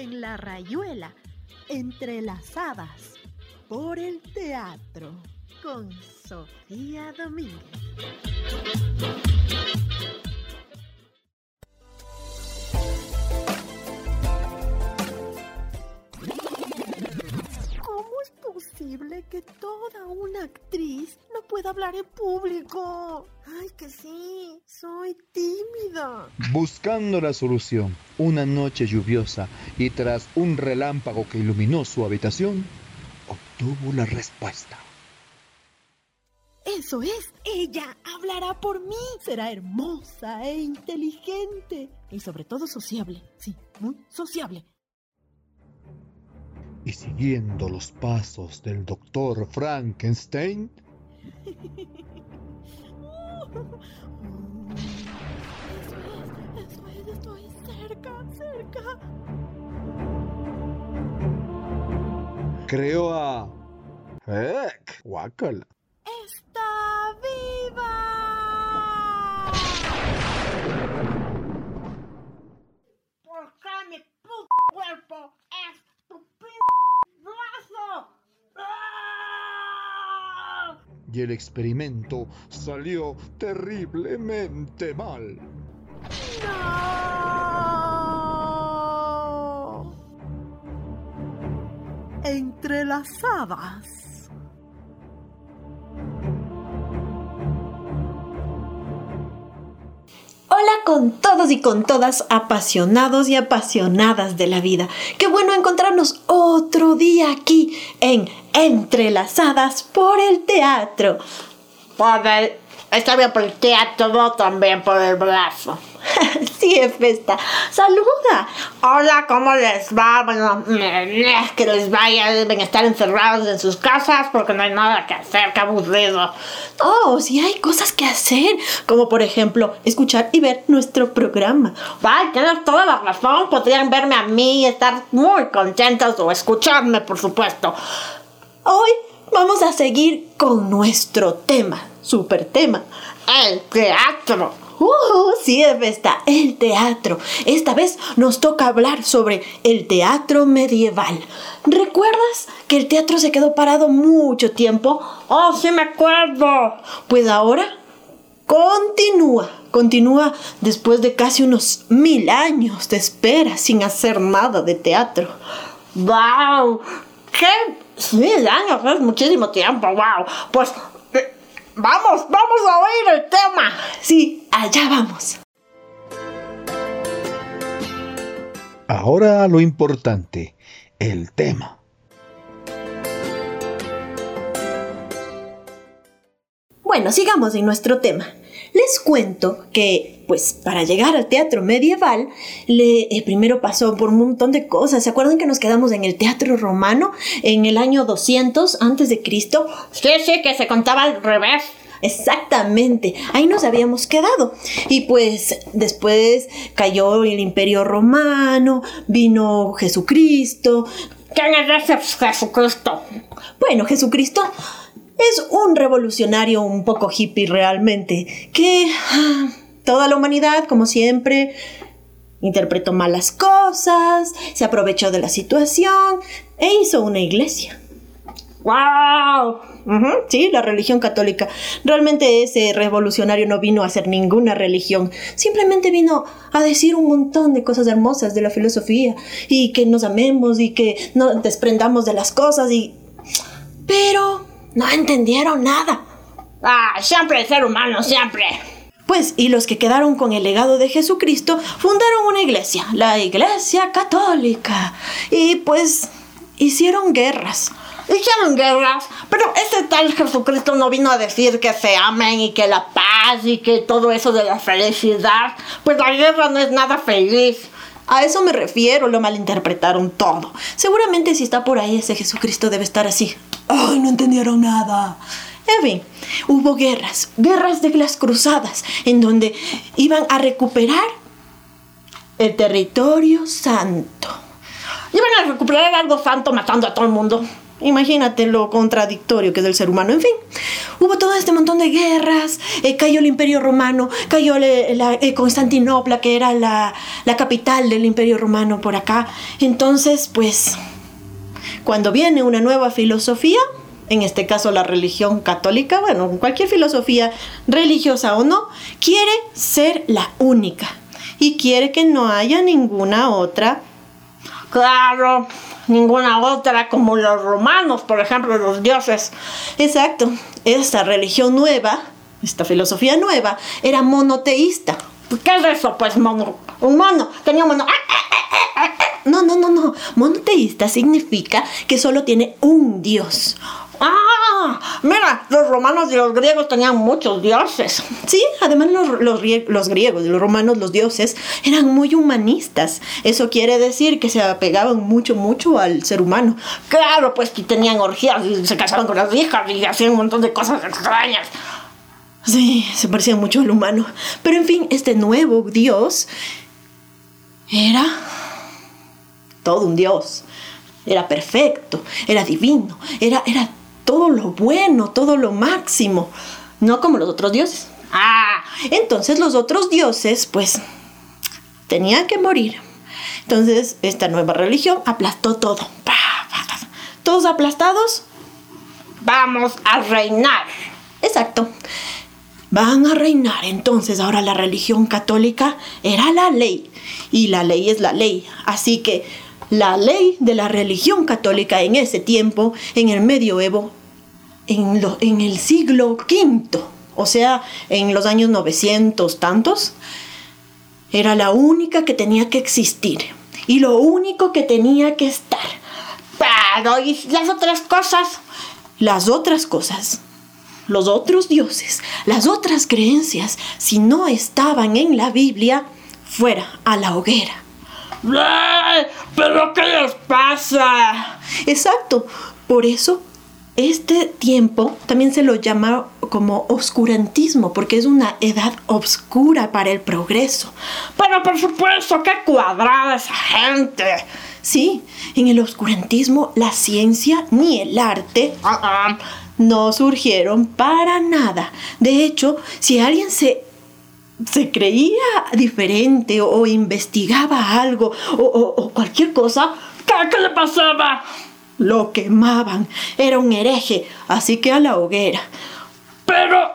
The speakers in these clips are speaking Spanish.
en la rayuela, entrelazadas por el teatro, con Sofía Domínguez. ¿Cómo es posible que toda una actriz no pueda hablar en público? Ay, que sí, soy tímida. Buscando la solución, una noche lluviosa y tras un relámpago que iluminó su habitación, obtuvo la respuesta. Eso es, ella hablará por mí. Será hermosa e inteligente y sobre todo sociable. Sí, muy sociable. Y siguiendo los pasos del doctor Frankenstein, Estoy cerca, cerca. creó a... ¡Guácala! ¡Está viva! ¿Por qué mi puto cuerpo es tu p brazo? ¡Ah! Y el experimento salió terriblemente mal. ¡No! Entrelazadas. Hola con todos y con todas apasionados y apasionadas de la vida. Qué bueno encontrarnos otro día aquí en Entrelazadas por el Teatro. Por el, está bien por el teatro, no también por el brazo. sí, Festa. Saluda. Hola, ¿cómo les va? Bueno, mm, que les vaya, deben estar encerrados en sus casas porque no hay nada que hacer, qué aburrido. Oh, sí hay cosas que hacer, como por ejemplo escuchar y ver nuestro programa. Ay, tienes toda la razón, podrían verme a mí y estar muy contentos o escucharme, por supuesto. Hoy vamos a seguir con nuestro tema, super tema. El teatro. Uh, sí, Festa, el teatro. Esta vez nos toca hablar sobre el teatro medieval. ¿Recuerdas que el teatro se quedó parado mucho tiempo? Oh, sí me acuerdo. Pues ahora continúa, continúa después de casi unos mil años de espera sin hacer nada de teatro. ¡Wow! ¡Qué mil años! Es muchísimo tiempo, wow. Pues vamos, vamos a oír el tema. Sí, allá vamos. Ahora lo importante, el tema. Bueno, sigamos en nuestro tema. Les cuento que, pues, para llegar al teatro medieval, le, eh, primero pasó por un montón de cosas. ¿Se acuerdan que nos quedamos en el teatro romano en el año 200 antes de Cristo? Sí, sí, que se contaba al revés. Exactamente, ahí nos habíamos quedado. Y pues después cayó el imperio romano, vino Jesucristo. ¿Quién es ese Jesucristo? Bueno, Jesucristo es un revolucionario un poco hippie realmente, que ah, toda la humanidad, como siempre, interpretó malas cosas, se aprovechó de la situación e hizo una iglesia. ¡Wow! Sí, la religión católica. Realmente ese revolucionario no vino a hacer ninguna religión, simplemente vino a decir un montón de cosas hermosas de la filosofía y que nos amemos y que nos desprendamos de las cosas y... Pero no entendieron nada. Ah, siempre el ser humano, siempre. Pues, y los que quedaron con el legado de Jesucristo fundaron una iglesia, la Iglesia Católica. Y pues hicieron guerras. Hicieron guerras, pero ese tal Jesucristo no vino a decir que se amen y que la paz y que todo eso de la felicidad. Pues la guerra no es nada feliz. A eso me refiero, lo malinterpretaron todo. Seguramente si está por ahí ese Jesucristo debe estar así. ¡Ay, no entendieron nada! En fin, hubo guerras, guerras de las cruzadas, en donde iban a recuperar el territorio santo. Iban a recuperar algo santo matando a todo el mundo. Imagínate lo contradictorio que es el ser humano. En fin, hubo todo este montón de guerras, eh, cayó el imperio romano, cayó la, eh, Constantinopla, que era la, la capital del imperio romano por acá. Entonces, pues, cuando viene una nueva filosofía, en este caso la religión católica, bueno, cualquier filosofía religiosa o no, quiere ser la única y quiere que no haya ninguna otra. Claro, ninguna otra como los romanos, por ejemplo, los dioses. Exacto, esta religión nueva, esta filosofía nueva, era monoteísta. ¿Qué es eso? Pues mono, un mono, tenía un mono. No, no, no, no. Monoteísta significa que solo tiene un dios. Ah, mira, los romanos y los griegos tenían muchos dioses. Sí, además los, los, los, griegos y los romanos, los dioses, eran muy humanistas. Eso quiere decir que se apegaban mucho, mucho al ser humano. Claro, pues que tenían orgías y se casaban con las hijas y hacían un montón de cosas extrañas. Sí, se parecían mucho al humano. Pero en fin, este nuevo dios era todo un dios. Era perfecto, era divino, era, era todo lo bueno, todo lo máximo, no como los otros dioses. Ah, entonces los otros dioses, pues, tenían que morir. Entonces, esta nueva religión aplastó todo. Todos aplastados, vamos a reinar. Exacto. Van a reinar. Entonces, ahora la religión católica era la ley. Y la ley es la ley. Así que la ley de la religión católica en ese tiempo, en el medioevo, en, el siglo V, o sea, en los años 900 tantos, era la única que tenía que existir y lo único que tenía que estar. Pero, ¿y las otras cosas? Las otras cosas, los otros dioses, las otras creencias, si no estaban en la Biblia, fuera a la hoguera. ¿Pero qué les pasa? Exacto. Por eso, este tiempo también se lo llama como oscurantismo, porque es una edad oscura para el progreso. Pero por supuesto, qué cuadrada esa gente. Sí, en el oscurantismo la ciencia ni el arte uh-uh, no surgieron para nada. De hecho, si alguien se se creía diferente o, investigaba algo o, cualquier cosa, ¿qué, le pasaba? Lo quemaban. Era un hereje, así que a la hoguera. Pero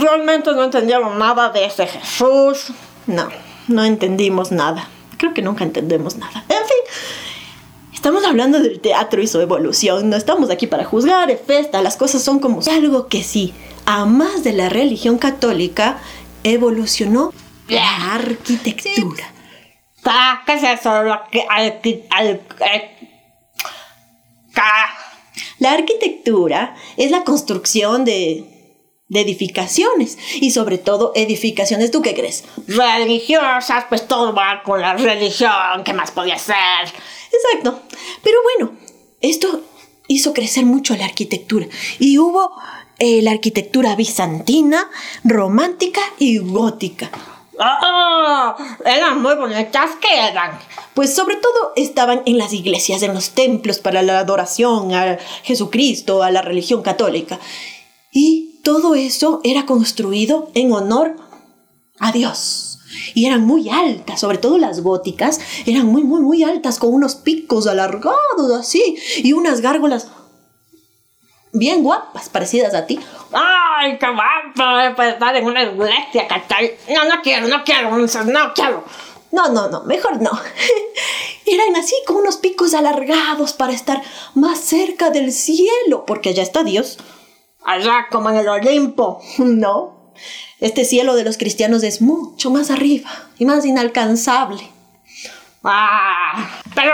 realmente no entendieron nada de ese Jesús. No, no entendimos nada. Creo que nunca entendemos nada. En fin, estamos hablando del teatro y su evolución. No estamos aquí para juzgar, es festa, las cosas son como algo que sí a más de la religión católica, evolucionó la arquitectura. ¿Qué es eso? La arquitectura es la construcción de, de edificaciones y sobre todo edificaciones, ¿tú qué crees? Religiosas, pues todo va con la religión, ¿qué más podía ser? Exacto. Pero bueno, esto hizo crecer mucho la arquitectura y hubo eh, la arquitectura bizantina, romántica y gótica. ¡Ah! eran muy bonitas que eran. Pues sobre todo estaban en las iglesias, en los templos para la adoración a Jesucristo, a la religión católica. Y todo eso era construido en honor a Dios. Y eran muy altas, sobre todo las góticas, eran muy, muy, muy altas, con unos picos alargados así, y unas gárgolas bien guapas, parecidas a ti. ¡Ay, qué guapo! Para estar en una iglesia, ¿cachai? No, no quiero, no quiero, no quiero. No, no, no, mejor no. Eran así con unos picos alargados para estar más cerca del cielo, porque allá está Dios. Allá como en el Olimpo. No, este cielo de los cristianos es mucho más arriba y más inalcanzable. Ah, pero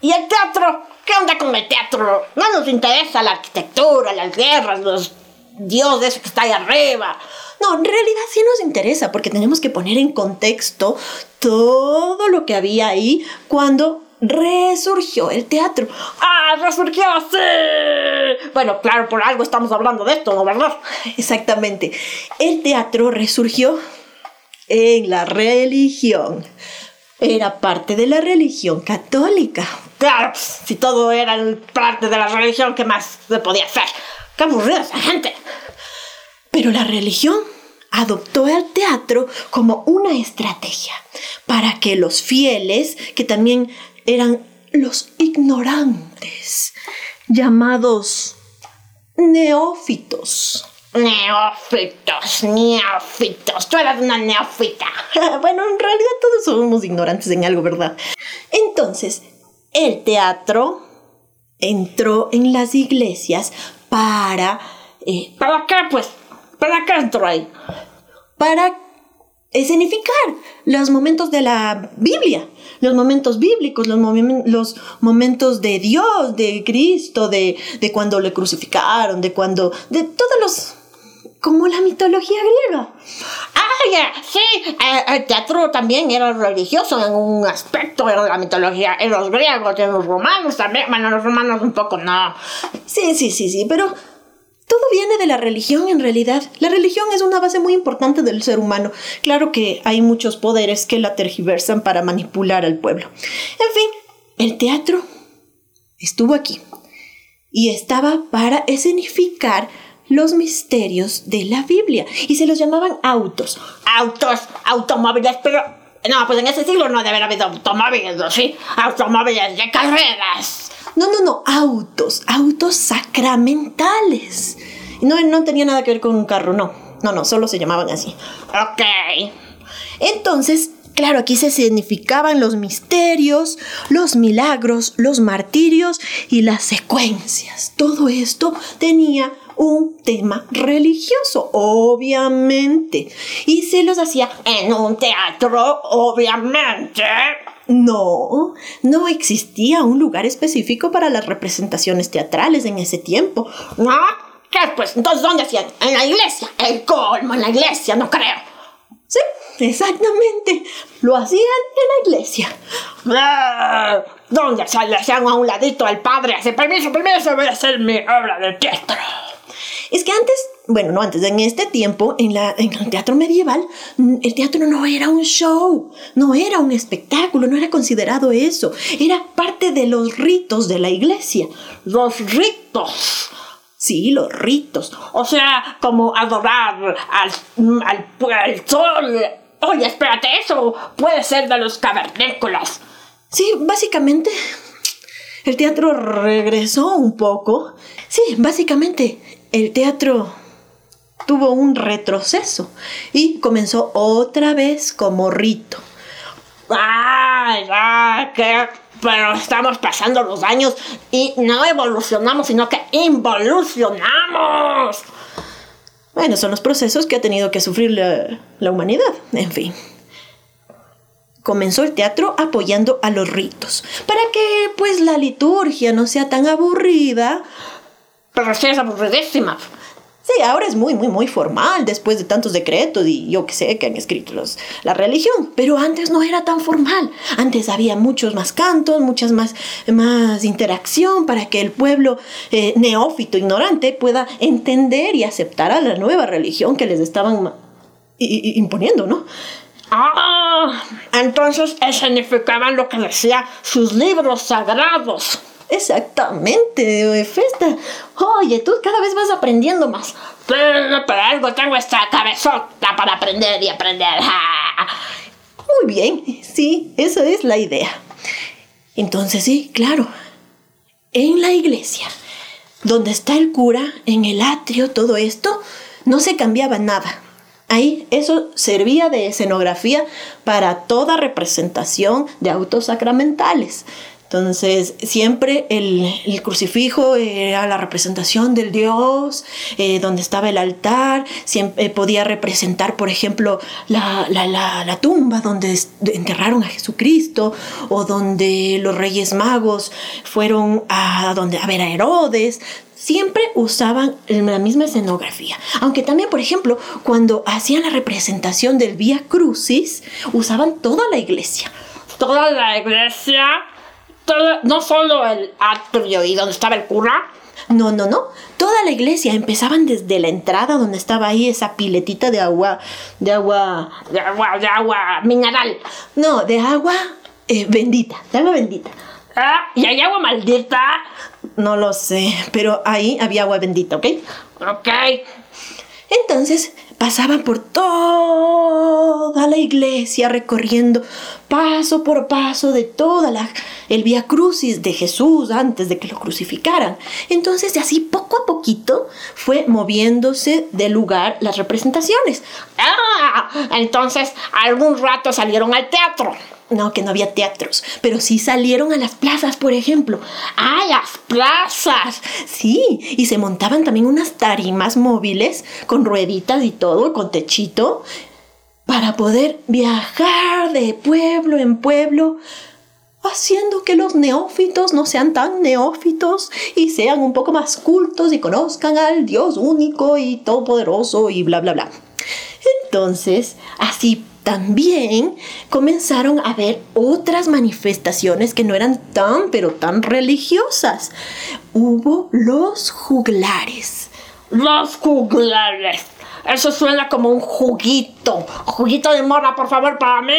¿y el teatro? ¿Qué onda con el teatro? No nos interesa la arquitectura, las guerras, los dioses que está ahí arriba. No, en realidad sí nos interesa porque tenemos que poner en contexto todo lo que había ahí cuando resurgió el teatro. ¡Ah, resurgió! ¡Sí! Bueno, claro, por algo estamos hablando de esto, ¿no verdad? Exactamente. El teatro resurgió en la religión. Era parte de la religión católica Claro, si todo era parte de la religión, ¿qué más se podía hacer? Qué aburrida esa gente. Pero la religión adoptó el teatro como una estrategia para que los fieles, que también eran los ignorantes, llamados neófitos, Neófitos, neófitos. Tú eres una neófita. bueno, en realidad todos somos ignorantes en algo, ¿verdad? Entonces, el teatro entró en las iglesias para... eh, ¿Para qué, pues? ¿Para qué entró ahí? para escenificar los momentos de la Biblia, los momentos bíblicos, los, momen- los momentos de Dios, de Cristo, de, de cuando le crucificaron, de cuando, de todos los, como la mitología griega. Ah, ya, sí. eh, el teatro también era religioso en un aspecto de la mitología. En los griegos en los romanos también. Bueno, los romanos un poco no. Sí, sí, sí, sí, pero todo viene de la religión en realidad. La religión es una base muy importante del ser humano. Claro que hay muchos poderes que la tergiversan para manipular al pueblo. En fin, el teatro estuvo aquí y estaba para escenificar los misterios de la Biblia y se los llamaban autos. Autos, automóviles, pero. No, pues en ese siglo no debe haber habido automóviles, ¿no? Sí, automóviles de carreras. No, no, no, autos, autos sacramentales. No, no tenía nada que ver con un carro, no. No, no, solo se llamaban así. Ok. Entonces, claro, aquí se significaban los misterios, los milagros, los martirios y las secuencias. Todo esto tenía un tema religioso, obviamente. Y se los hacía En un teatro, obviamente. No, no existía un lugar específico para las representaciones teatrales en ese tiempo. ¿No? ¿Qué pues? Entonces, ¿dónde hacían? En la iglesia. El colmo, en la iglesia, no creo. Sí, exactamente. Lo hacían en la iglesia. Ah, ¿Dónde se le hacían a un ladito al padre? Hace permiso, permiso, voy a hacer mi obra de teatro. Es que antes, bueno, no antes, en este tiempo, en, la, en el teatro medieval, mm, el teatro no era un show, no era un espectáculo, no era considerado eso. Era parte de los ritos de la iglesia. Los ritos. Sí, los ritos. O sea, como adorar al, al, al sol. Oye, espérate, eso puede ser de los cavernícolas. Sí, básicamente, el teatro regresó un poco. Sí, básicamente, el teatro tuvo un retroceso y comenzó otra vez como rito. Ay, ya, que... Pero estamos pasando los años y no evolucionamos, sino que involucionamos. Bueno, son los procesos que ha tenido que sufrir la, humanidad. En fin. Comenzó el teatro apoyando a los ritos, para que pues la liturgia no sea tan aburrida. Pero sí es aburridísima. Ahora es muy, muy, muy formal después de tantos decretos y yo que sé que han escrito los, la religión, pero antes no era tan formal. Antes había muchos más cantos, muchas más, más interacción para que el pueblo eh, neófito, ignorante, pueda entender y aceptar a la nueva religión que les estaban imponiendo, ¿no? Ah, entonces escenificaban lo que decía sus libros sagrados. Exactamente, Festa. Oye, tú cada vez vas aprendiendo más. Pero, algo tengo esta cabezota para aprender y aprender. Muy bien, sí, esa es la idea. Entonces sí, claro, en la iglesia, donde está el cura, en el atrio, todo esto, no se cambiaba nada. Ahí eso servía de escenografía para toda representación de autos sacramentales. Entonces, siempre el, crucifijo era la representación del Dios, eh, donde estaba el altar, siempre podía representar, por ejemplo, la, tumba donde enterraron a Jesucristo, o donde los reyes magos fueron a, donde, a ver a Herodes. Siempre usaban la misma escenografía. Aunque también, por ejemplo, cuando hacían la representación del Vía Crucis, usaban toda la iglesia. Toda la iglesia, toda- no solo el atrio y donde estaba el cura. No, no, no. Toda la iglesia empezaban desde la entrada donde estaba ahí esa piletita de agua, de agua, De agua, de agua mineral. no, de agua eh, bendita, de agua bendita. Ah, ¿y hay agua maldita? No lo sé, pero ahí había agua bendita, ¿ok? Ok. Entonces pasaban por toda la iglesia recorriendo paso por paso de toda la el vía crucis de Jesús antes de que lo crucificaran. Entonces así poco a poquito fue moviéndose de lugar las representaciones. Ah, entonces algún rato salieron al teatro. No, que no había teatros, pero sí salieron a las plazas, por ejemplo. ¡Ah, las plazas! Sí, y se montaban también unas tarimas móviles con rueditas y todo, con techito, para poder viajar de pueblo en pueblo, haciendo que los neófitos no sean tan neófitos y sean un poco más cultos y conozcan al Dios único y todopoderoso y bla, bla, bla. Entonces, así también comenzaron a ver otras manifestaciones que no eran tan, pero tan religiosas. Hubo los juglares. Los juglares. Eso suena como un juguito. Juguito de mora, por favor, para mí.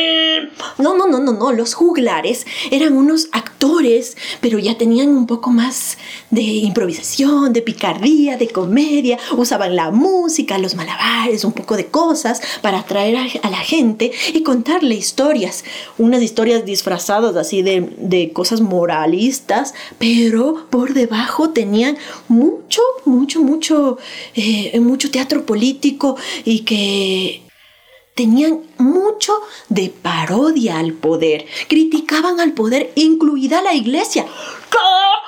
No, no, no, no, no. Los juglares eran unos actores, pero ya tenían un poco más de improvisación, de picardía, de comedia. Usaban la música, los malabares, un poco de cosas para atraer a, la gente y contarle historias. Unas historias disfrazadas así de, de cosas moralistas, pero por debajo tenían mucho, mucho, mucho, eh, mucho teatro político y que tenían mucho de parodia al poder. Criticaban al poder, incluida la iglesia.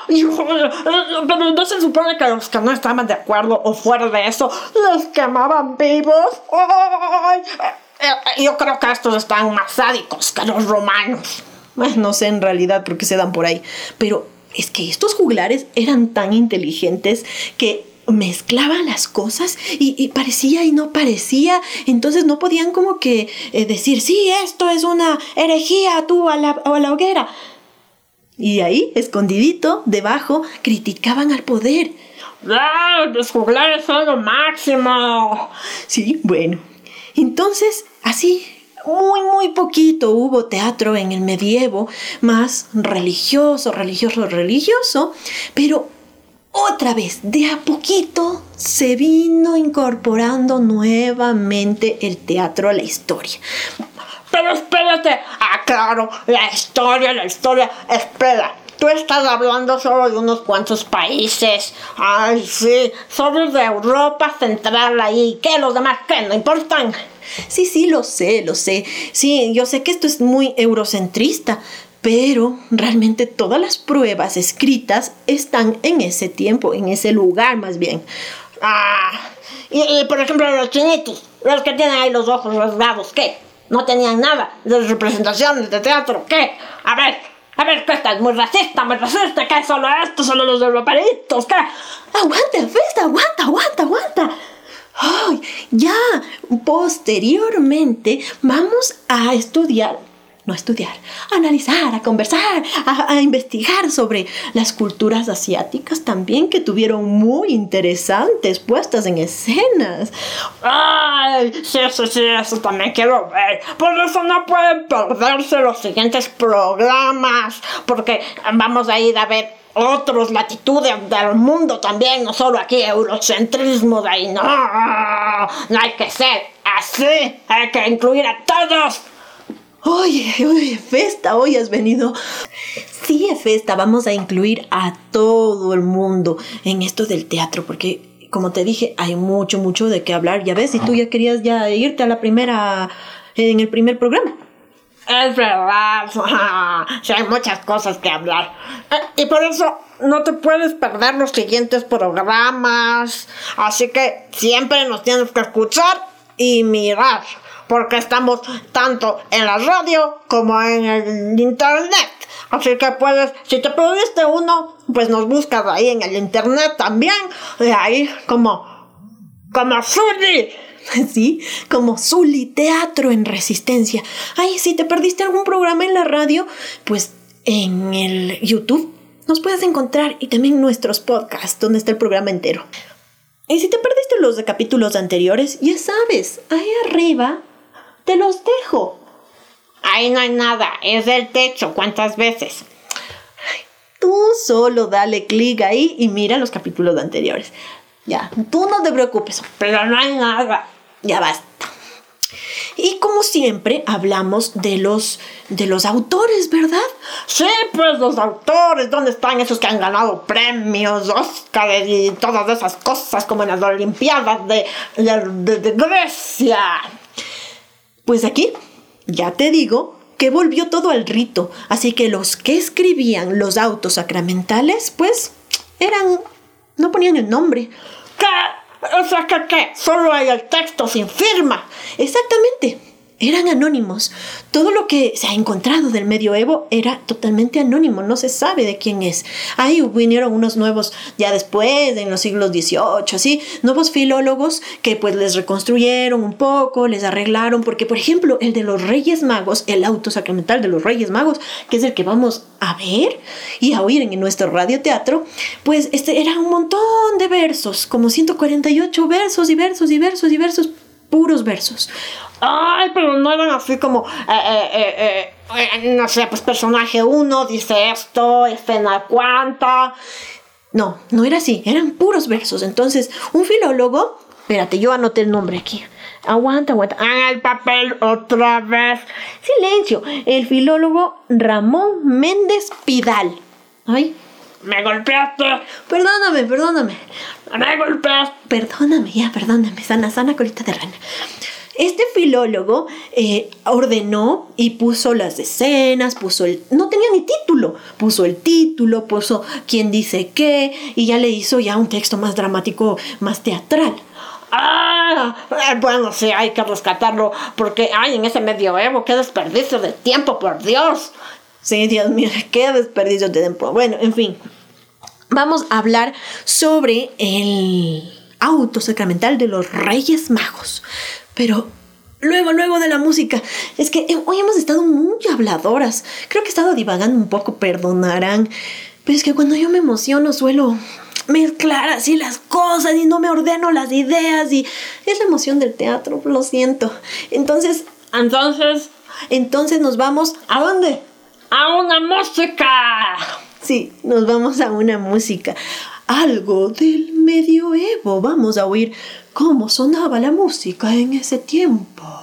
Pero no se supone que los que no estaban de acuerdo o fuera de eso los quemaban vivos. Yo creo que estos están más sádicos que los romanos. No sé en realidad por qué se dan por ahí, pero es que estos juglares eran tan inteligentes que mezclaban las cosas y, parecía y no parecía, entonces no podían como que eh, decir, sí, esto es una herejía, tú a la, a la hoguera. Y ahí, escondidito, debajo, criticaban al poder. ¡Ah! Los juglares son lo máximo. Sí, bueno. Entonces, así, muy, muy poquito hubo teatro en el medievo, más religioso, religioso, religioso, pero otra vez, de a poquito, se vino incorporando nuevamente el teatro a la historia. Pero espérate, ah, claro, la historia, la historia, espera. Tú estás hablando solo de unos cuantos países. Ay, sí, solo de Europa Central ahí. ¿Qué? ¿Los demás qué? ¿No importan? Sí, sí, lo sé, lo sé. Sí, yo sé que esto es muy eurocentrista, pero realmente todas las pruebas escritas están en ese tiempo, en ese lugar más bien. Ah, y, por ejemplo los chinitos, los que tienen ahí los ojos rasgados, ¿qué? No tenían nada de representaciones de teatro, ¿qué? A ver, a ver, ¿qué estás? Muy racista, muy racista, ¿qué? Solo esto, solo los europeitos, ¿qué? Aguanta, Festa, aguanta, aguanta, aguanta. Ay, ya, posteriormente vamos a estudiar no a estudiar, analizar, a conversar, a, investigar sobre las culturas asiáticas también que tuvieron muy interesantes puestas en escenas. ¡Ay! Sí, sí, sí, eso también quiero ver. Por eso no pueden perderse los siguientes programas, porque vamos a ir a ver otras latitudes del mundo también, no solo aquí eurocentrismo de ahí, no, no hay que ser así, hay que incluir a todos. Oye, oye, Festa, hoy has venido. Sí, Festa, vamos a incluir a todo el mundo en esto del teatro, porque como te dije, hay mucho, mucho de qué hablar. Ya ves, si tú ya querías ya irte a la primera, en el primer programa. Es verdad, sí, hay muchas cosas que hablar. Eh, y por eso no te puedes perder los siguientes programas. Así que siempre nos tienes que escuchar y mirar porque estamos tanto en la radio como en el internet. Así que puedes, si te perdiste uno, pues nos buscas ahí en el internet también. De ahí como, como Zully. Sí, como Zully Teatro en Resistencia. Ay, si te perdiste algún programa en la radio, pues en el YouTube nos puedes encontrar y también nuestros podcasts donde está el programa entero. Y si te perdiste los capítulos anteriores, ya sabes, ahí arriba te los dejo. Ahí no hay nada, es del techo, ¿cuántas veces? Tú solo dale clic ahí y mira los capítulos anteriores. Ya, tú no te preocupes. Pero no hay nada. Ya basta. Y como siempre, hablamos de los, de los autores, ¿verdad? Sí, pues los autores, ¿dónde están esos que han ganado premios, Oscar y todas esas cosas como en las Olimpiadas de, de, de Grecia? Pues aquí, ya te digo que volvió todo al rito, así que los que escribían los autos sacramentales, pues eran, no ponían el nombre. ¿Qué? O sea, que qué? Solo hay el texto sin firma. Exactamente. Eran anónimos. Todo lo que se ha encontrado del medioevo era totalmente anónimo, no se sabe de quién es. Ahí vinieron unos nuevos ya después, en los siglos XVIII, así, nuevos filólogos que pues les reconstruyeron un poco, les arreglaron, porque por ejemplo el de los Reyes Magos, el auto sacramental de los Reyes Magos, que es el que vamos a ver y a oír en nuestro radioteatro, pues este era un montón de versos, como 148 versos y versos y versos y versos puros versos. Ay, pero no eran así como, eh, eh, eh, no sé, pues personaje uno dice esto, escena cuánta. No, no era así, eran puros versos. Entonces, un filólogo, espérate, yo anoté el nombre aquí. Aguanta, aguanta. Ah, el papel otra vez. Silencio. El filólogo Ramón Méndez Pidal. Ay, me golpeaste. Perdóname, perdóname. Me golpeaste. Perdóname, ya, perdóname. Sana, sana, colita de rana. Este filólogo eh, ordenó y puso las escenas, puso el... No tenía ni título. Puso el título, puso quién dice qué y ya le hizo ya un texto más dramático, más teatral. Ah, eh, bueno, sí, hay que rescatarlo porque, ay, en ese medioevo, qué desperdicio de tiempo, por Dios. Sí, Dios mío, qué desperdicio de tiempo. Bueno, en fin, vamos a hablar sobre el auto sacramental de los Reyes Magos. Pero luego, luego de la música, es que hoy hemos estado muy habladoras. Creo que he estado divagando un poco, perdonarán. Pero es que cuando yo me emociono suelo mezclar así las cosas y no me ordeno las ideas y es la emoción del teatro, lo siento. Entonces, entonces, entonces nos vamos ¿a dónde? A una música. Sí, nos vamos a una música. Algo del medioevo. Vamos a oír cómo sonaba la música en ese tiempo.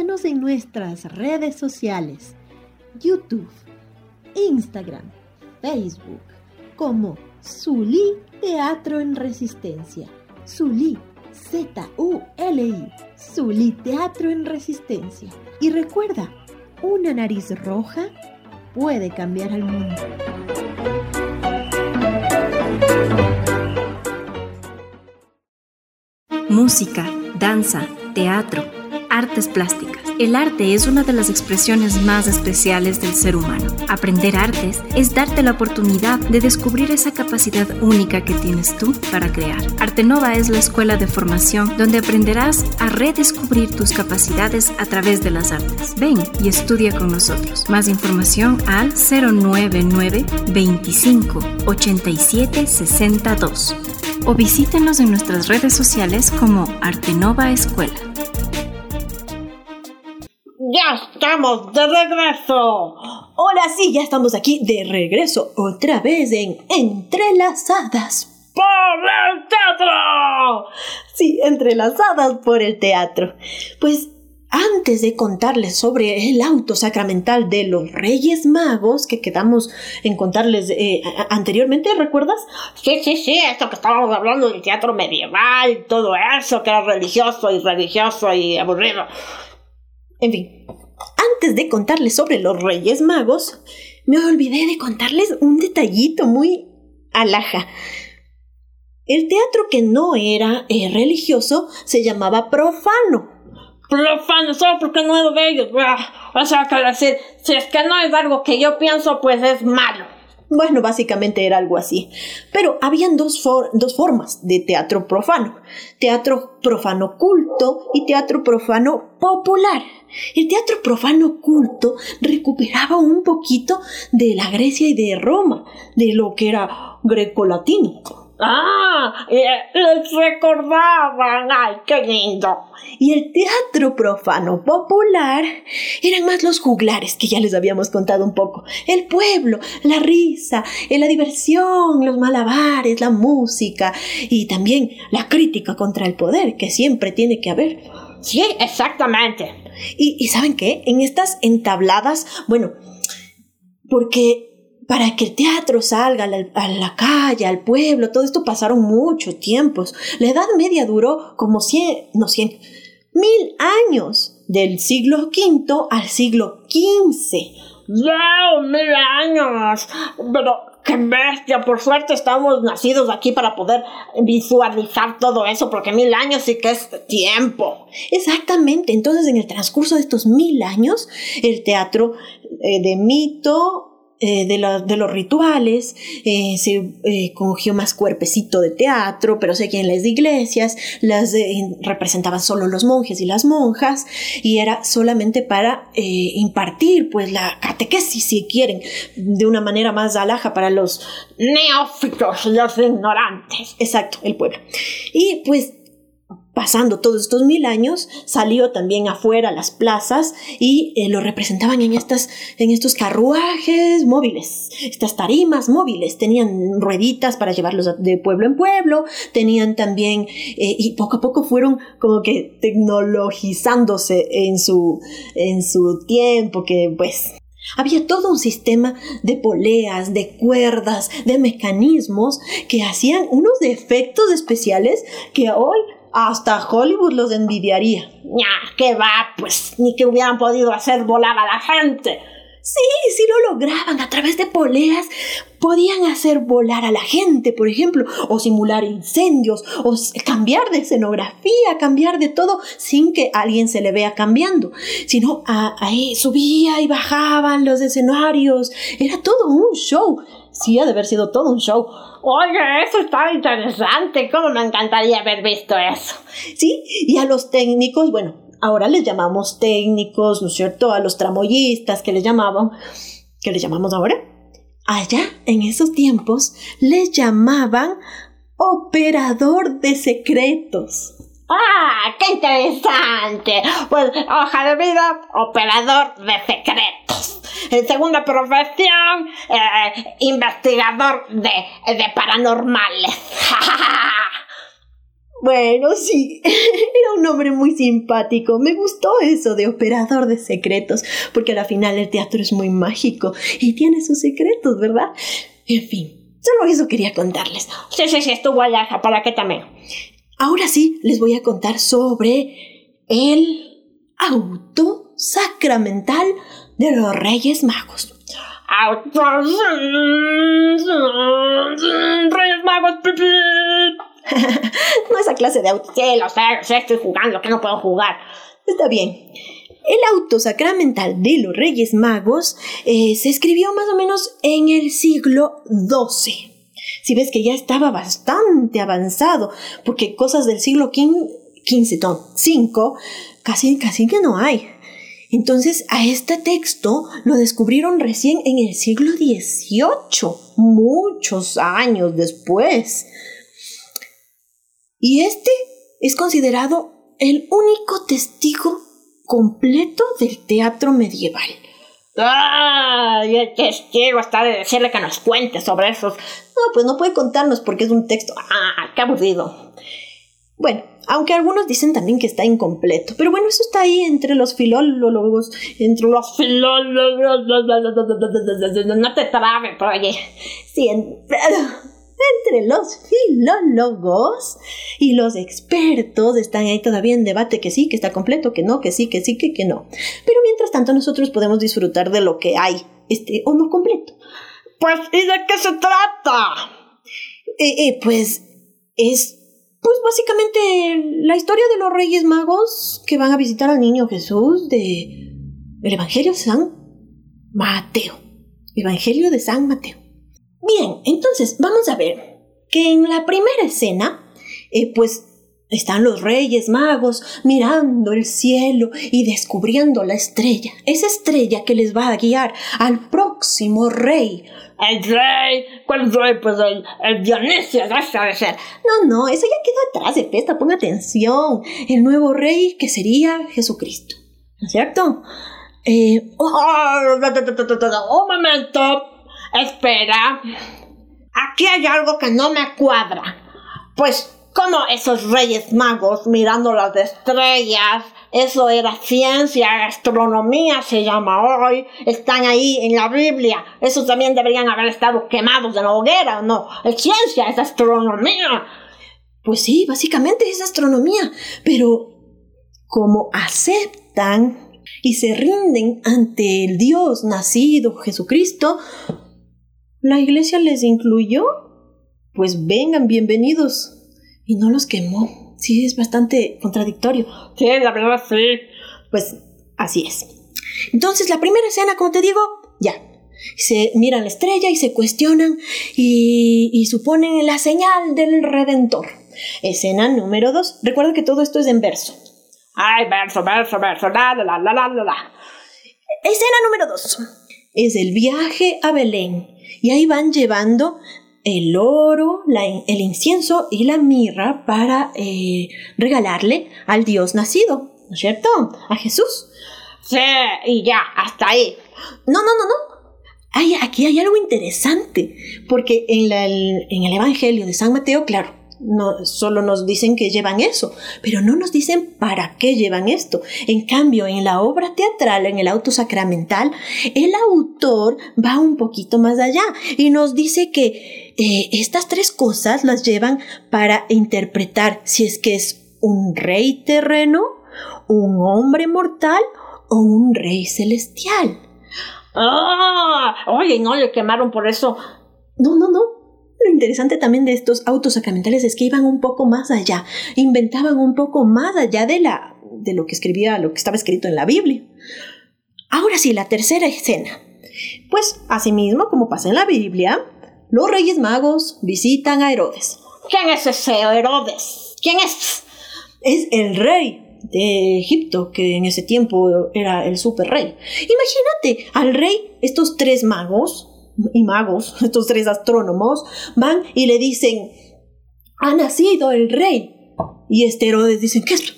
En nuestras redes sociales, YouTube, Instagram, Facebook, como Zulí Teatro en Resistencia. Zulí, Z-U-L-I, Zulí Teatro en Resistencia. Y recuerda, una nariz roja puede cambiar al mundo. Música, danza, teatro, artes plásticas. El arte es una de las expresiones más especiales del ser humano. Aprender artes es darte la oportunidad de descubrir esa capacidad única que tienes tú para crear. Artenova es la escuela de formación donde aprenderás a redescubrir tus capacidades a través de las artes. Ven y estudia con nosotros. Más información al 099 25 87 62 o visítenos en nuestras redes sociales como Artenova Escuela. ¡Ya estamos de regreso! Ahora sí, ya estamos aquí de regreso otra vez en Entrelazadas. ¡Por el teatro! Sí, entrelazadas por el teatro. Pues antes de contarles sobre el auto sacramental de los Reyes Magos, que quedamos en contarles eh, anteriormente, ¿recuerdas? Sí, sí, sí, esto que estábamos hablando del teatro medieval, todo eso que era religioso y religioso y aburrido. En fin, antes de contarles sobre los Reyes Magos, me olvidé de contarles un detallito muy alaja. El teatro que no era eh, religioso se llamaba profano. Profano, solo porque no es de ellos. O sea, que decir, si es que no es algo que yo pienso, pues es malo. Bueno, básicamente era algo así. Pero habían dos, dos formas de teatro profano. Teatro profano culto y teatro profano popular. El teatro profano culto recuperaba un poquito de la Grecia y de Roma, de lo que era greco-latino. Ah, les recordaban, ay, qué lindo. Y el teatro profano popular eran más los juglares que ya les habíamos contado un poco. El pueblo, la risa, la diversión, los malabares, la música y también la crítica contra el poder que siempre tiene que haber. Sí, exactamente. Y, y ¿saben qué? En estas entabladas, bueno, porque para que el teatro salga a la, calle, al pueblo, todo esto pasaron muchos tiempos. La Edad Media duró como 100, no 100, mil años, del siglo V al siglo XV. ¡Wow! ¡Mil años! Pero ¡Qué bestia! Por suerte estamos nacidos aquí para poder visualizar todo eso, porque mil años sí que es tiempo. Exactamente. Entonces, en el transcurso de estos mil años, el teatro eh, de mito, eh, de, de, los rituales, eh, se eh, cogió más cuerpecito de teatro, pero sé que en las iglesias las representaban solo los monjes y las monjas, y era solamente para impartir pues la catequesis, si quieren, de una manera más alaja para los neófitos, los ignorantes. Exacto, el pueblo. Y pues pasando todos estos mil años, salió también afuera las plazas y eh, lo representaban en, estas, en estos carruajes móviles, estas tarimas móviles. Tenían rueditas para llevarlos de pueblo en pueblo, tenían también, eh, y poco a poco fueron como que tecnologizándose en su, en su tiempo, que pues había todo un sistema de poleas, de cuerdas, de mecanismos que hacían unos efectos especiales que hoy hasta Hollywood los envidiaría. Ya, que va, pues ni que hubieran podido hacer volar a la gente. Sí, sí lo lograban a través de poleas. Podían hacer volar a la gente, por ejemplo, o simular incendios, o cambiar de escenografía, cambiar de todo sin que alguien se le vea cambiando. Sino ahí subía y bajaban los escenarios. Era todo un show. Sí, ha de haber sido todo un show. Oye, eso está interesante. ¿Cómo me encantaría haber visto eso? Sí, y a los técnicos, bueno, ahora les llamamos técnicos, ¿no es cierto? A los tramoyistas que les llamaban, ¿qué les llamamos ahora? Allá, en esos tiempos, les llamaban operador de secretos. ¡Ah! ¡Qué interesante! Pues, hoja de vida, operador de secretos. segunda profesión, eh, investigador de, de paranormales. Bueno, sí, era un nombre muy simpático. Me gustó eso de operador de secretos, porque al final el teatro es muy mágico y tiene sus secretos, ¿verdad? En fin, solo eso quería contarles. Sí, sí, sí, estuvo allá, ¿para qué también? Ahora sí, les voy a contar sobre el auto sacramental de los Reyes Magos. Auto... Reyes Magos, no esa clase de auto. Sí, lo sé, lo sé, estoy jugando, que no puedo jugar. Está bien. El auto sacramental de los Reyes Magos eh, se escribió más o menos en el siglo XII. Si ves que ya estaba bastante avanzado, porque cosas del siglo XV, no, 5, casi, casi que no hay. Entonces, a este texto lo descubrieron recién en el siglo XVIII, muchos años después. Y este es considerado el único testigo completo del teatro medieval. ¡Ah! El testigo está de decirle que nos cuente sobre esos. No, pues no puede contarnos porque es un texto. ¡Ah! ¡Qué aburrido! Bueno, aunque algunos dicen también que está incompleto. Pero bueno, eso está ahí entre los filólogos, entre los filólogos. No te trabes, oye. Sí, entre los filólogos y los expertos están ahí todavía en debate que sí, que está completo, que no, que sí, que sí, que, que no. Pero mientras tanto nosotros podemos disfrutar de lo que hay, este o no completo. Pues, ¿y de qué se trata? Eh, eh, pues es pues básicamente la historia de los Reyes Magos que van a visitar al niño Jesús de el Evangelio de San Mateo. Evangelio de San Mateo. Bien, entonces vamos a ver que en la primera escena, eh, pues están los reyes magos mirando el cielo y descubriendo la estrella, esa estrella que les va a guiar al próximo rey. El rey, ¿cuál rey? Pues el, el Dionisio, debe ser. No, no, eso ya quedó atrás de festa, ponga atención. El nuevo rey que sería Jesucristo, ¿no es cierto? Eh, oh, un momento, espera. Aquí hay algo que no me cuadra. Pues como esos reyes magos mirando las estrellas, eso era ciencia, astronomía se llama hoy, están ahí en la Biblia, esos también deberían haber estado quemados en la hoguera, ¿no? Es ciencia, es astronomía. Pues sí, básicamente es astronomía, pero como aceptan y se rinden ante el Dios nacido, Jesucristo, la iglesia les incluyó, pues vengan, bienvenidos y no los quemó. Sí, es bastante contradictorio. Sí, la verdad sí. Pues así es. Entonces, la primera escena, como te digo, ya. Se miran la estrella y se cuestionan y, suponen la señal del Redentor. Escena número dos. Recuerda que todo esto es en verso. Ay, verso, verso, verso, la, la, la, la, la, la. Escena número dos. Es el viaje a Belén. Y ahí van llevando el oro, el incienso y la mirra para eh, regalarle al Dios nacido, ¿no es cierto? A Jesús. Sí, y ya, hasta ahí. No, no, no, no. Hay, aquí hay algo interesante, porque en, en el Evangelio de San Mateo, claro, no, solo nos dicen que llevan eso, pero no nos dicen para qué llevan esto. En cambio, en la obra teatral, en el auto sacramental, el autor va un poquito más allá y nos dice que eh, estas tres cosas las llevan para interpretar si es que es un rey terreno, un hombre mortal o un rey celestial. Ah, oye, no le quemaron por eso. No, no, no. Lo interesante también de estos autos sacramentales es que iban un poco más allá, inventaban un poco más allá de, la, de lo que escribía, lo que estaba escrito en la Biblia. Ahora sí, la tercera escena. Pues, asimismo, como pasa en la Biblia, los reyes magos visitan a Herodes. ¿Quién es ese Herodes? ¿Quién es? Es el rey de Egipto, que en ese tiempo era el super rey. Imagínate al rey, estos tres magos, y magos, estos tres astrónomos, van y le dicen, ha nacido el rey. Y este Herodes dice, ¿qué es?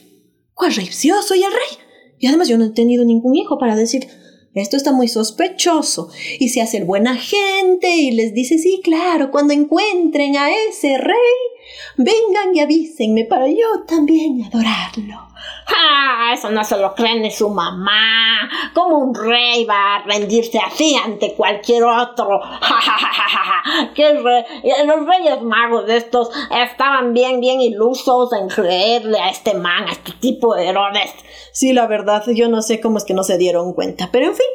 ¿Cuál rey? Sí, yo soy el rey. Y además yo no he tenido ningún hijo para decir, esto está muy sospechoso. Y se hace el buena gente y les dice, sí, claro, cuando encuentren a ese rey, Vengan y avísenme para yo también adorarlo. ¡Ah! Eso no se lo cree ni su mamá. ¿Cómo un rey va a rendirse así ante cualquier otro? ¡Ja, ja, ja, ja, ja! ¿Qué rey? Los reyes magos de estos estaban bien, bien ilusos en creerle a este man, a este tipo de Herodes. Sí, la verdad, yo no sé cómo es que no se dieron cuenta, pero en fin.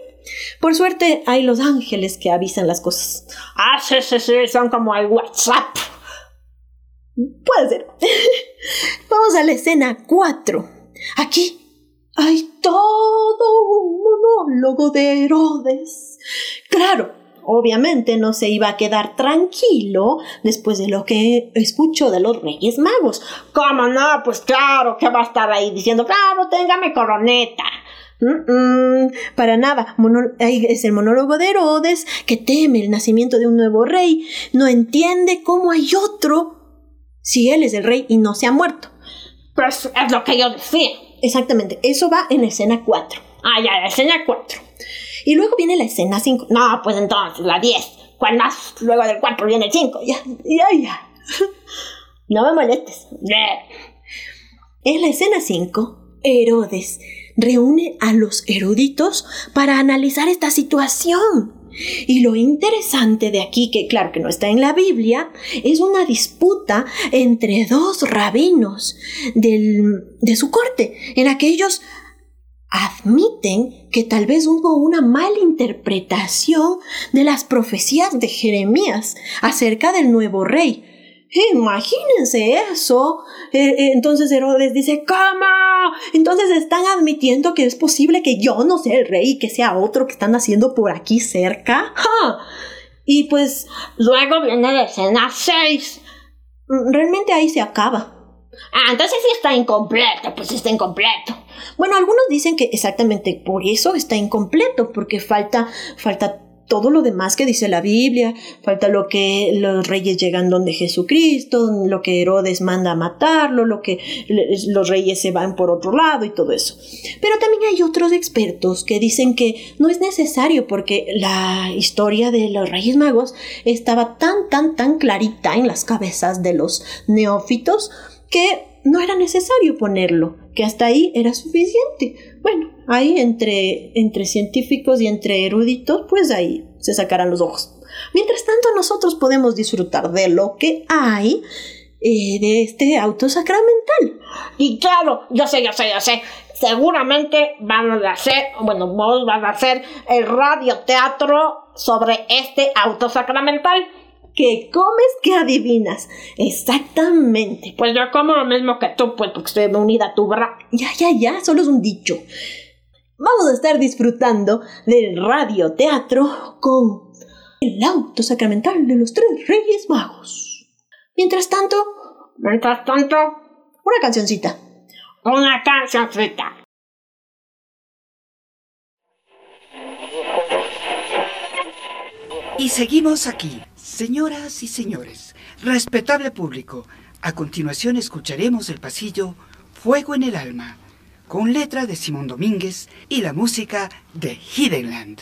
Por suerte hay los ángeles que avisan las cosas. Ah, sí, sí, sí, son como el WhatsApp. Puede ser. Vamos a la escena 4. Aquí hay todo un monólogo de Herodes. Claro, obviamente no se iba a quedar tranquilo después de lo que escuchó de los Reyes Magos. ¿Cómo no? Pues claro, que va a estar ahí diciendo, claro, téngame coroneta. Para nada, ahí es el monólogo de Herodes que teme el nacimiento de un nuevo rey, no entiende cómo hay otro si él es el rey y no se ha muerto. Pues es lo que yo decía. Exactamente, eso va en la escena 4. Ah, ya, la escena 4. Y luego viene la escena 5. No, pues entonces la 10. ¿Cuál más? Luego del 4 viene el 5. Ya, ya, ya. no me molestes. En la escena 5, Herodes reúne a los eruditos para analizar esta situación. Y lo interesante de aquí, que claro que no está en la Biblia, es una disputa entre dos rabinos de su corte, en la que ellos admiten que tal vez hubo una mala interpretación de las profecías de Jeremías acerca del nuevo rey. Imagínense eso. Eh, eh, entonces Herodes dice, ¿cómo? Entonces están admitiendo que es posible que yo no sea el rey y que sea otro que están haciendo por aquí cerca. Y pues luego viene la escena 6. Mm, realmente ahí se acaba. Ah, entonces sí está incompleto, pues está incompleto. Bueno, algunos dicen que exactamente por eso está incompleto, porque falta, falta todo lo demás que dice la Biblia, falta lo que los reyes llegan donde Jesucristo, lo que Herodes manda a matarlo, lo que los reyes se van por otro lado y todo eso. Pero también hay otros expertos que dicen que no es necesario porque la historia de los reyes magos estaba tan, tan, tan clarita en las cabezas de los neófitos que no era necesario ponerlo, que hasta ahí era suficiente. Bueno, ahí entre, entre científicos y entre eruditos, pues ahí se sacarán los ojos. Mientras tanto, nosotros podemos disfrutar de lo que hay eh, de este auto sacramental. Y claro, yo sé, yo sé, yo sé. Seguramente van a hacer, bueno, vos vas a hacer el radioteatro sobre este auto sacramental que comes que adivinas. Exactamente. Pues yo como lo mismo que tú, pues porque estoy unida a tu bra. Ya, ya, ya, solo es un dicho. Vamos a estar disfrutando del radioteatro con el auto sacramental de los tres reyes magos. Mientras tanto, mientras tanto, una cancioncita. Una cancioncita. Y seguimos aquí, Señoras y señores, respetable público, a continuación escucharemos el pasillo Fuego en el Alma, con letra de Simón Domínguez y la música de Hiddenland.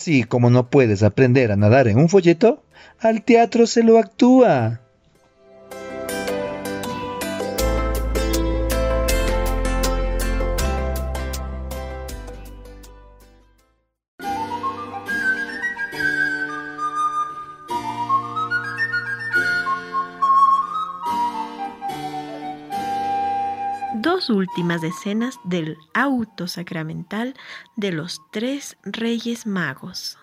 Así como no puedes aprender a nadar en un folleto, al teatro se lo actúa. Últimas escenas del auto sacramental de los tres reyes magos.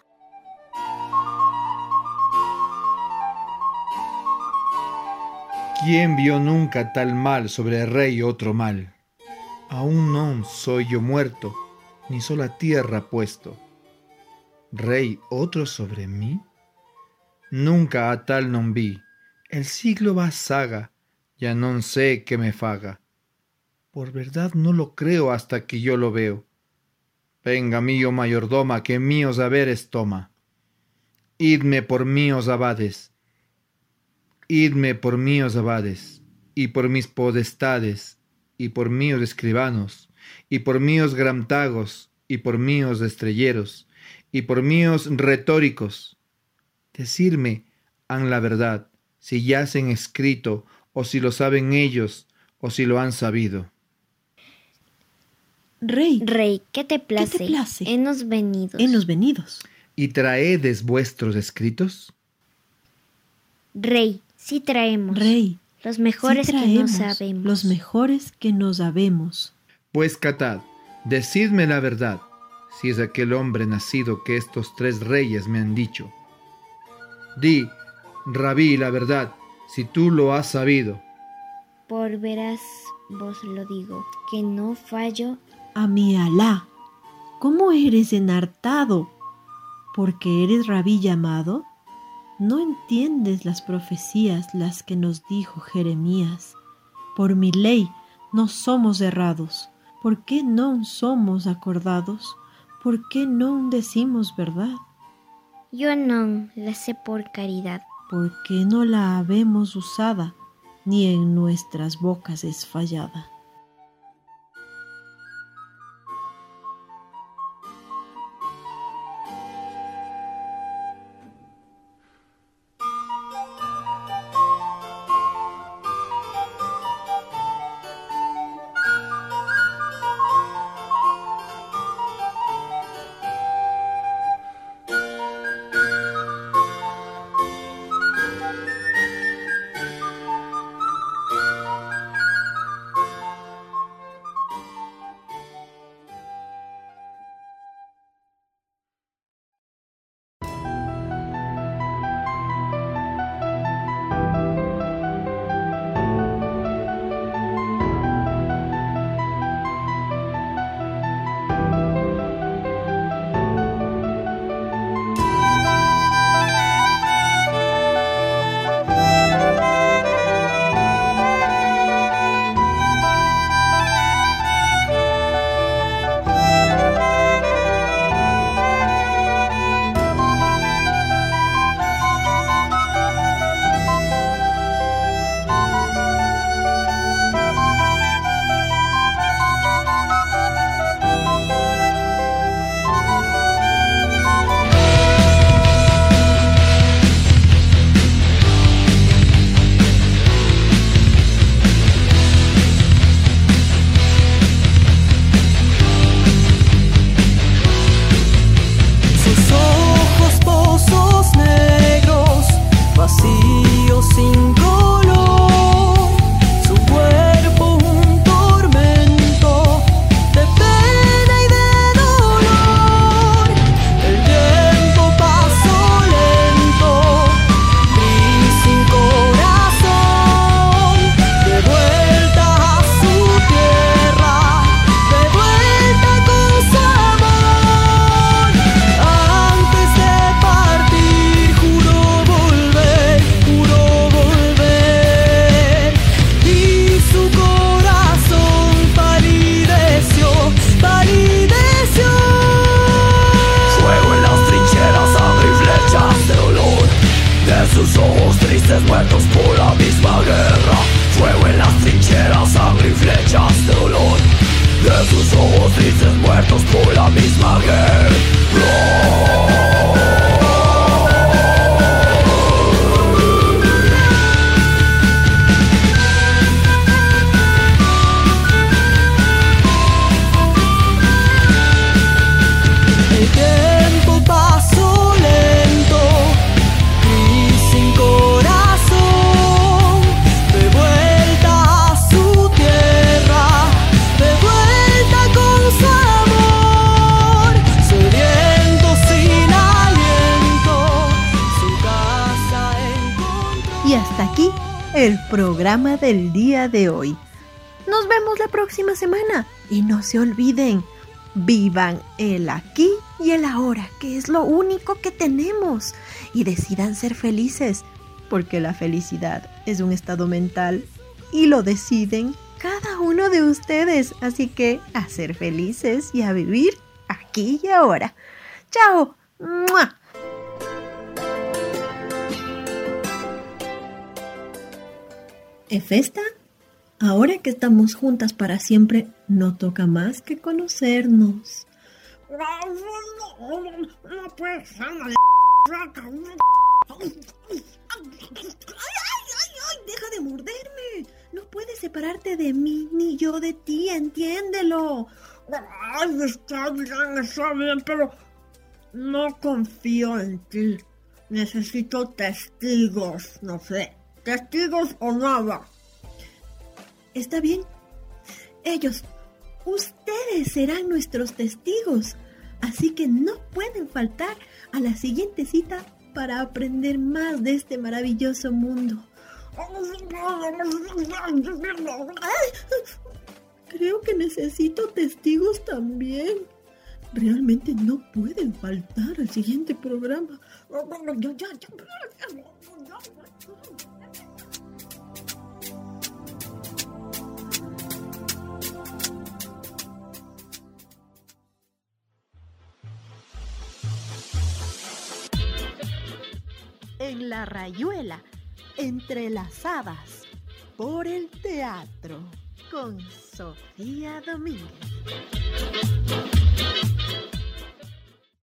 ¿Quién vio nunca tal mal sobre el rey otro mal? Aún no soy yo muerto, ni sola tierra puesto. ¿Rey otro sobre mí? Nunca a tal non vi, el siglo va saga, ya non sé que me faga. Por verdad no lo creo hasta que yo lo veo. Venga mío mayordoma, que míos haberes toma. Idme por míos abades, idme por míos abades, y por mis podestades, y por míos escribanos, y por míos gramtagos, y por míos estrelleros, y por míos retóricos. Decirme han la verdad, si yacen escrito, o si lo saben ellos, o si lo han sabido. Rey. Rey, ¿qué te place? ¿Qué te place? Enos venidos. Enos venidos. ¿Y traedes vuestros escritos? Rey, sí traemos. Rey. Los mejores sí que no sabemos. Los mejores que no sabemos. Pues catad, decidme la verdad, si es aquel hombre nacido que estos tres reyes me han dicho. Di, rabí, la verdad, si tú lo has sabido. Por veras vos lo digo, que no fallo a mi Alá, ¿cómo eres enartado? ¿Porque eres rabí llamado? ¿No entiendes las profecías las que nos dijo Jeremías? Por mi ley no somos errados. ¿Por qué no somos acordados? ¿Por qué no decimos verdad? Yo no la sé por caridad, porque no la habemos usada, ni en nuestras bocas es fallada. Del día de hoy. Nos vemos la próxima semana y no se olviden, vivan el aquí y el ahora, que es lo único que tenemos, y decidan ser felices, porque la felicidad es un estado mental y lo deciden cada uno de ustedes, así que a ser felices y a vivir aquí y ahora. ¡Chao! Efesta, ahora que estamos juntas para siempre, no toca más que conocernos. No puede ser. Deja de morderme. No puedes separarte de mí ni yo de ti, entiéndelo. Ay, está bien, está bien, pero no confío en ti. Necesito testigos, no sé testigos o nada. Está bien. Ellos, ustedes serán nuestros testigos. Así que no pueden faltar a la siguiente cita para aprender más de este maravilloso mundo. creo que necesito testigos también. Realmente no pueden faltar al siguiente programa. En la rayuela, entrelazadas por el teatro, con Sofía Domínguez.